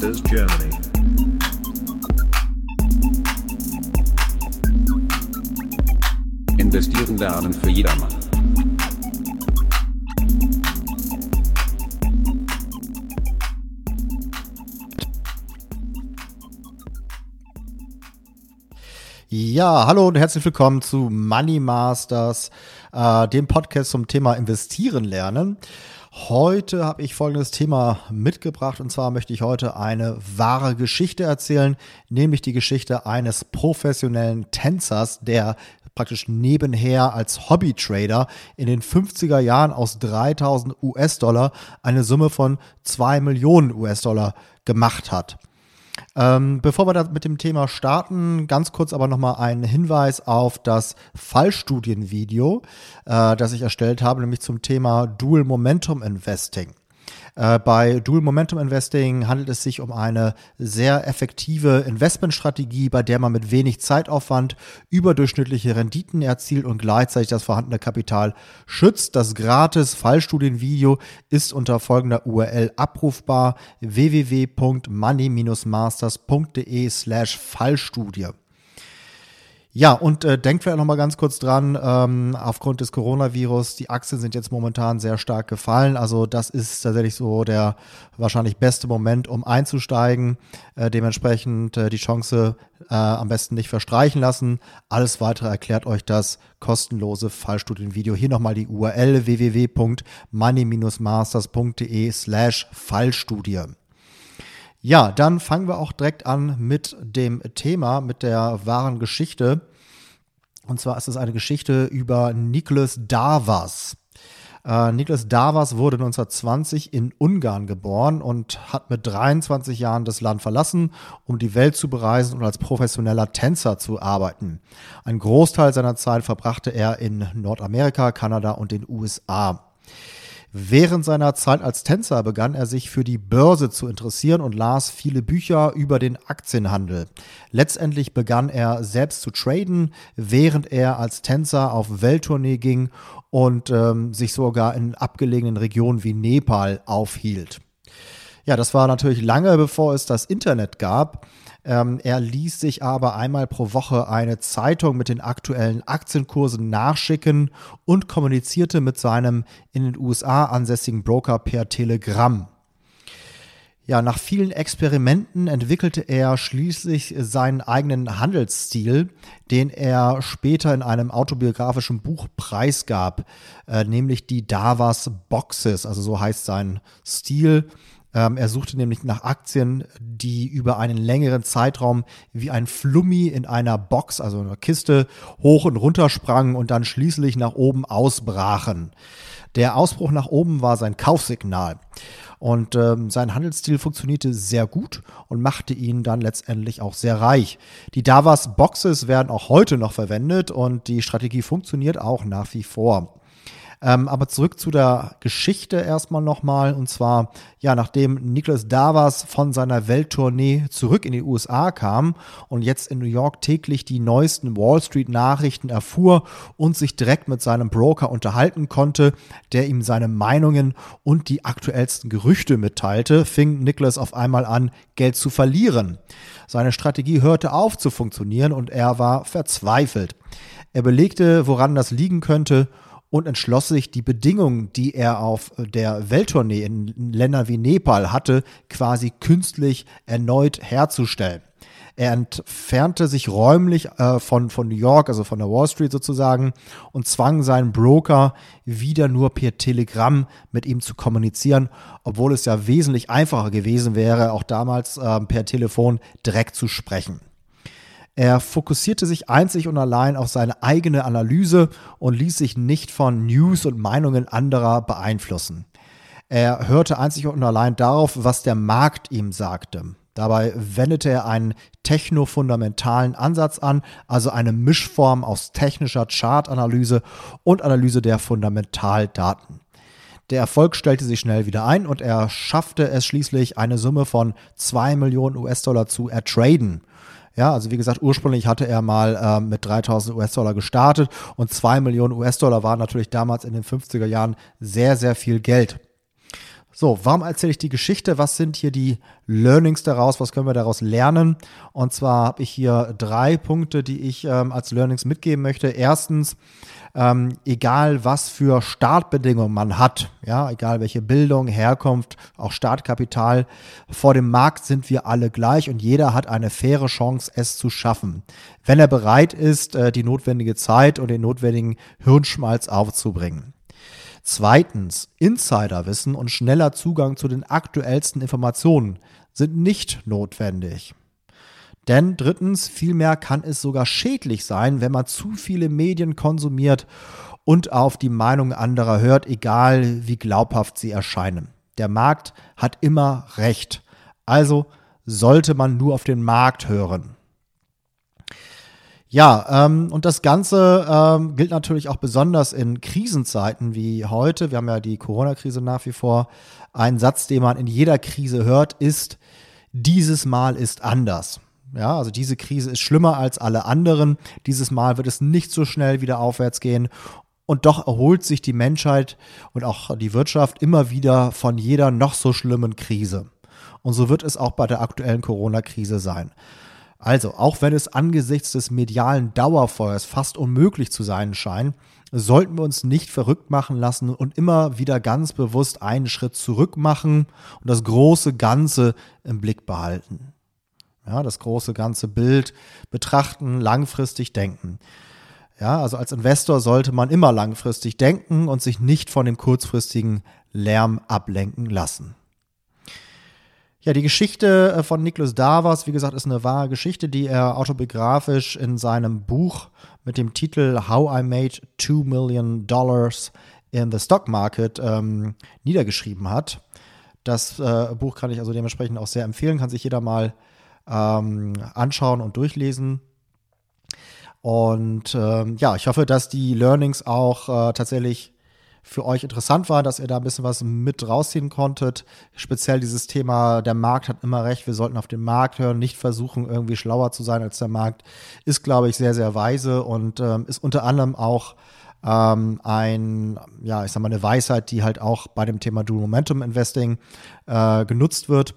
Masters Germany. Investieren lernen für jedermann. Ja, hallo und herzlich willkommen zu Money Masters, äh, dem Podcast zum Thema Investieren lernen. Heute habe ich folgendes Thema mitgebracht und zwar möchte ich heute eine wahre Geschichte erzählen, nämlich die Geschichte eines professionellen Tänzers, der praktisch nebenher als Hobbytrader in den 50er Jahren aus 3000 US-Dollar eine Summe von 2 Millionen US-Dollar gemacht hat. Ähm, bevor wir da mit dem Thema starten, ganz kurz aber nochmal ein Hinweis auf das Fallstudienvideo, äh, das ich erstellt habe, nämlich zum Thema Dual Momentum Investing. Äh, bei Dual Momentum Investing handelt es sich um eine sehr effektive Investmentstrategie, bei der man mit wenig Zeitaufwand überdurchschnittliche Renditen erzielt und gleichzeitig das vorhandene Kapital schützt. Das gratis Fallstudienvideo ist unter folgender URL abrufbar www.money-masters.de slash Fallstudie. Ja, und äh, denkt vielleicht noch mal ganz kurz dran, ähm, aufgrund des Coronavirus, die Aktien sind jetzt momentan sehr stark gefallen. Also das ist tatsächlich so der wahrscheinlich beste Moment, um einzusteigen. Äh, dementsprechend äh, die Chance äh, am besten nicht verstreichen lassen. Alles weitere erklärt euch das kostenlose Fallstudienvideo. Hier nochmal die URL www.money-masters.de slash Fallstudie. Ja, dann fangen wir auch direkt an mit dem Thema, mit der wahren Geschichte. Und zwar ist es eine Geschichte über Niklas Davas. Äh, Niklas Davas wurde 1920 in Ungarn geboren und hat mit 23 Jahren das Land verlassen, um die Welt zu bereisen und als professioneller Tänzer zu arbeiten. Ein Großteil seiner Zeit verbrachte er in Nordamerika, Kanada und den USA. Während seiner Zeit als Tänzer begann er sich für die Börse zu interessieren und las viele Bücher über den Aktienhandel. Letztendlich begann er selbst zu traden, während er als Tänzer auf Welttournee ging und ähm, sich sogar in abgelegenen Regionen wie Nepal aufhielt. Ja, das war natürlich lange bevor es das Internet gab. Ähm, er ließ sich aber einmal pro Woche eine Zeitung mit den aktuellen Aktienkursen nachschicken und kommunizierte mit seinem in den USA ansässigen Broker per Telegramm. Ja, nach vielen Experimenten entwickelte er schließlich seinen eigenen Handelsstil, den er später in einem autobiografischen Buch preisgab, äh, nämlich die Davas Boxes, also so heißt sein Stil. Ähm, er suchte nämlich nach Aktien, die über einen längeren Zeitraum wie ein Flummi in einer Box, also einer Kiste, hoch und runter sprangen und dann schließlich nach oben ausbrachen. Der Ausbruch nach oben war sein Kaufsignal. Und ähm, sein Handelsstil funktionierte sehr gut und machte ihn dann letztendlich auch sehr reich. Die Davas Boxes werden auch heute noch verwendet und die Strategie funktioniert auch nach wie vor. Ähm, aber zurück zu der Geschichte erstmal nochmal. Und zwar, ja, nachdem Nicholas Davas von seiner Welttournee zurück in die USA kam und jetzt in New York täglich die neuesten Wall Street Nachrichten erfuhr und sich direkt mit seinem Broker unterhalten konnte, der ihm seine Meinungen und die aktuellsten Gerüchte mitteilte, fing Nicholas auf einmal an, Geld zu verlieren. Seine Strategie hörte auf zu funktionieren und er war verzweifelt. Er belegte, woran das liegen könnte und entschloss sich, die Bedingungen, die er auf der Welttournee in Ländern wie Nepal hatte, quasi künstlich erneut herzustellen. Er entfernte sich räumlich äh, von, von New York, also von der Wall Street sozusagen, und zwang seinen Broker wieder nur per Telegramm mit ihm zu kommunizieren, obwohl es ja wesentlich einfacher gewesen wäre, auch damals äh, per Telefon direkt zu sprechen. Er fokussierte sich einzig und allein auf seine eigene Analyse und ließ sich nicht von News und Meinungen anderer beeinflussen. Er hörte einzig und allein darauf, was der Markt ihm sagte. Dabei wendete er einen technofundamentalen Ansatz an, also eine Mischform aus technischer Chartanalyse und Analyse der Fundamentaldaten. Der Erfolg stellte sich schnell wieder ein und er schaffte es schließlich, eine Summe von 2 Millionen US-Dollar zu ertraden. Ja, also wie gesagt, ursprünglich hatte er mal ähm, mit 3000 US-Dollar gestartet und 2 Millionen US-Dollar waren natürlich damals in den 50er Jahren sehr, sehr viel Geld. So, warum erzähle ich die Geschichte? Was sind hier die Learnings daraus? Was können wir daraus lernen? Und zwar habe ich hier drei Punkte, die ich ähm, als Learnings mitgeben möchte. Erstens, ähm, egal was für Startbedingungen man hat, ja, egal welche Bildung, Herkunft, auch Startkapital, vor dem Markt sind wir alle gleich und jeder hat eine faire Chance, es zu schaffen, wenn er bereit ist, äh, die notwendige Zeit und den notwendigen Hirnschmalz aufzubringen. Zweitens, Insiderwissen und schneller Zugang zu den aktuellsten Informationen sind nicht notwendig. Denn drittens, vielmehr kann es sogar schädlich sein, wenn man zu viele Medien konsumiert und auf die Meinung anderer hört, egal wie glaubhaft sie erscheinen. Der Markt hat immer recht. Also sollte man nur auf den Markt hören. Ja, ähm, und das Ganze ähm, gilt natürlich auch besonders in Krisenzeiten wie heute. Wir haben ja die Corona-Krise nach wie vor. Ein Satz, den man in jeder Krise hört, ist, dieses Mal ist anders. Ja, also diese Krise ist schlimmer als alle anderen. Dieses Mal wird es nicht so schnell wieder aufwärts gehen. Und doch erholt sich die Menschheit und auch die Wirtschaft immer wieder von jeder noch so schlimmen Krise. Und so wird es auch bei der aktuellen Corona-Krise sein. Also, auch wenn es angesichts des medialen Dauerfeuers fast unmöglich zu sein scheint, sollten wir uns nicht verrückt machen lassen und immer wieder ganz bewusst einen Schritt zurück machen und das große Ganze im Blick behalten. Ja, das große ganze Bild betrachten, langfristig denken. Ja, also als Investor sollte man immer langfristig denken und sich nicht von dem kurzfristigen Lärm ablenken lassen. Ja, die Geschichte äh, von Nicholas Davos, wie gesagt, ist eine wahre Geschichte, die er autobiografisch in seinem Buch mit dem Titel How I Made Two Million Dollars in the Stock Market ähm, niedergeschrieben hat. Das äh, Buch kann ich also dementsprechend auch sehr empfehlen, kann sich jeder mal ähm, anschauen und durchlesen. Und ähm, ja, ich hoffe, dass die Learnings auch äh, tatsächlich für euch interessant war, dass ihr da ein bisschen was mit rausziehen konntet. Speziell dieses Thema, der Markt hat immer recht, wir sollten auf den Markt hören, nicht versuchen, irgendwie schlauer zu sein als der Markt, ist, glaube ich, sehr, sehr weise und ähm, ist unter anderem auch ähm, ein, ja, ich sag mal, eine Weisheit, die halt auch bei dem Thema Dual Momentum Investing äh, genutzt wird.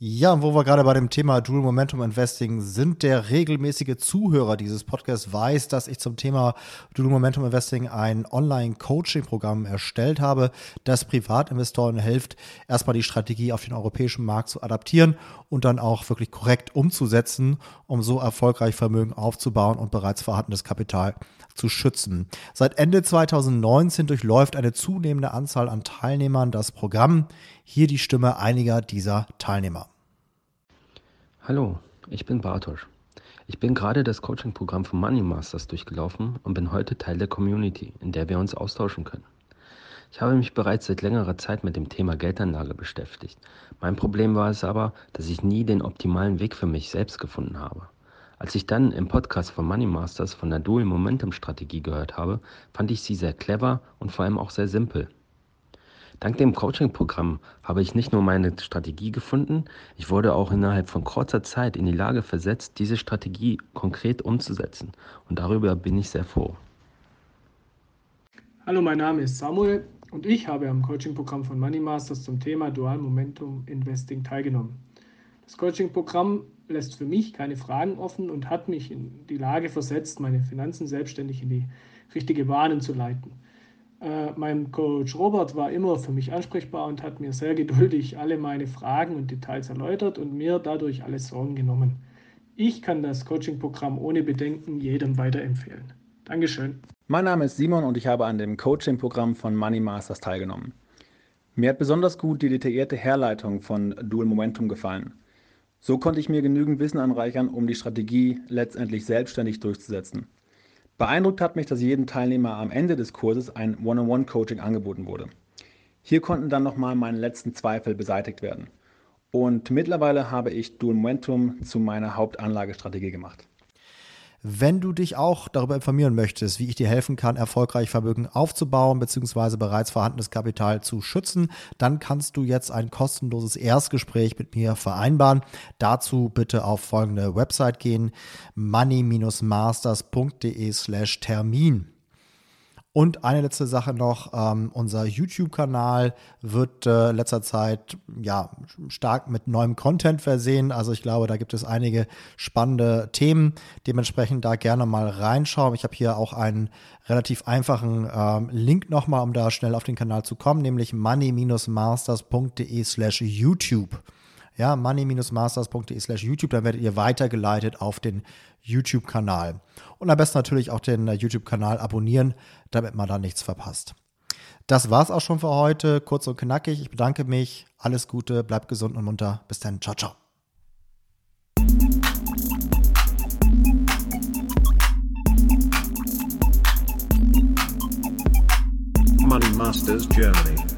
Ja, wo wir gerade bei dem Thema Dual Momentum Investing sind, der regelmäßige Zuhörer dieses Podcasts weiß, dass ich zum Thema Dual Momentum Investing ein Online-Coaching-Programm erstellt habe, das Privatinvestoren hilft, erstmal die Strategie auf den europäischen Markt zu adaptieren und dann auch wirklich korrekt umzusetzen, um so erfolgreich Vermögen aufzubauen und bereits vorhandenes Kapital zu schützen. Seit Ende 2019 durchläuft eine zunehmende Anzahl an Teilnehmern das Programm. Hier die Stimme einiger dieser Teilnehmer. Hallo, ich bin Bartosz. Ich bin gerade das Coaching-Programm von Money Masters durchgelaufen und bin heute Teil der Community, in der wir uns austauschen können. Ich habe mich bereits seit längerer Zeit mit dem Thema Geldanlage beschäftigt. Mein Problem war es aber, dass ich nie den optimalen Weg für mich selbst gefunden habe. Als ich dann im Podcast von Money Masters von der Dual Momentum Strategie gehört habe, fand ich sie sehr clever und vor allem auch sehr simpel. Dank dem Coaching-Programm habe ich nicht nur meine Strategie gefunden, ich wurde auch innerhalb von kurzer Zeit in die Lage versetzt, diese Strategie konkret umzusetzen. Und darüber bin ich sehr froh. Hallo, mein Name ist Samuel und ich habe am Coaching-Programm von Money Masters zum Thema Dual Momentum Investing teilgenommen. Das Coaching-Programm lässt für mich keine Fragen offen und hat mich in die Lage versetzt, meine Finanzen selbstständig in die richtige Bahnen zu leiten. Äh, mein Coach Robert war immer für mich ansprechbar und hat mir sehr geduldig alle meine Fragen und Details erläutert und mir dadurch alle Sorgen genommen. Ich kann das Coaching-Programm ohne Bedenken jedem weiterempfehlen. Dankeschön. Mein Name ist Simon und ich habe an dem Coaching-Programm von Money Masters teilgenommen. Mir hat besonders gut die detaillierte Herleitung von Dual Momentum gefallen. So konnte ich mir genügend Wissen anreichern, um die Strategie letztendlich selbstständig durchzusetzen. Beeindruckt hat mich, dass jedem Teilnehmer am Ende des Kurses ein One-on-One-Coaching angeboten wurde. Hier konnten dann nochmal meine letzten Zweifel beseitigt werden. Und mittlerweile habe ich Dual Momentum zu meiner Hauptanlagestrategie gemacht. Wenn du dich auch darüber informieren möchtest, wie ich dir helfen kann, erfolgreich Vermögen aufzubauen bzw. bereits vorhandenes Kapital zu schützen, dann kannst du jetzt ein kostenloses Erstgespräch mit mir vereinbaren. Dazu bitte auf folgende Website gehen: money-masters.de/termin. Und eine letzte Sache noch, ähm, unser YouTube-Kanal wird äh, letzter Zeit ja stark mit neuem Content versehen. Also ich glaube, da gibt es einige spannende Themen. Dementsprechend da gerne mal reinschauen. Ich habe hier auch einen relativ einfachen ähm, Link nochmal, um da schnell auf den Kanal zu kommen, nämlich money-masters.de slash YouTube ja, money-masters.de slash YouTube, dann werdet ihr weitergeleitet auf den YouTube-Kanal. Und am besten natürlich auch den YouTube-Kanal abonnieren, damit man da nichts verpasst. Das war's auch schon für heute. Kurz und knackig. Ich bedanke mich. Alles Gute, bleibt gesund und munter. Bis dann. Ciao, ciao. Money Masters Germany.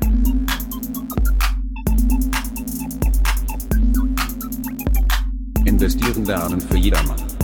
Investieren lernen für jedermann.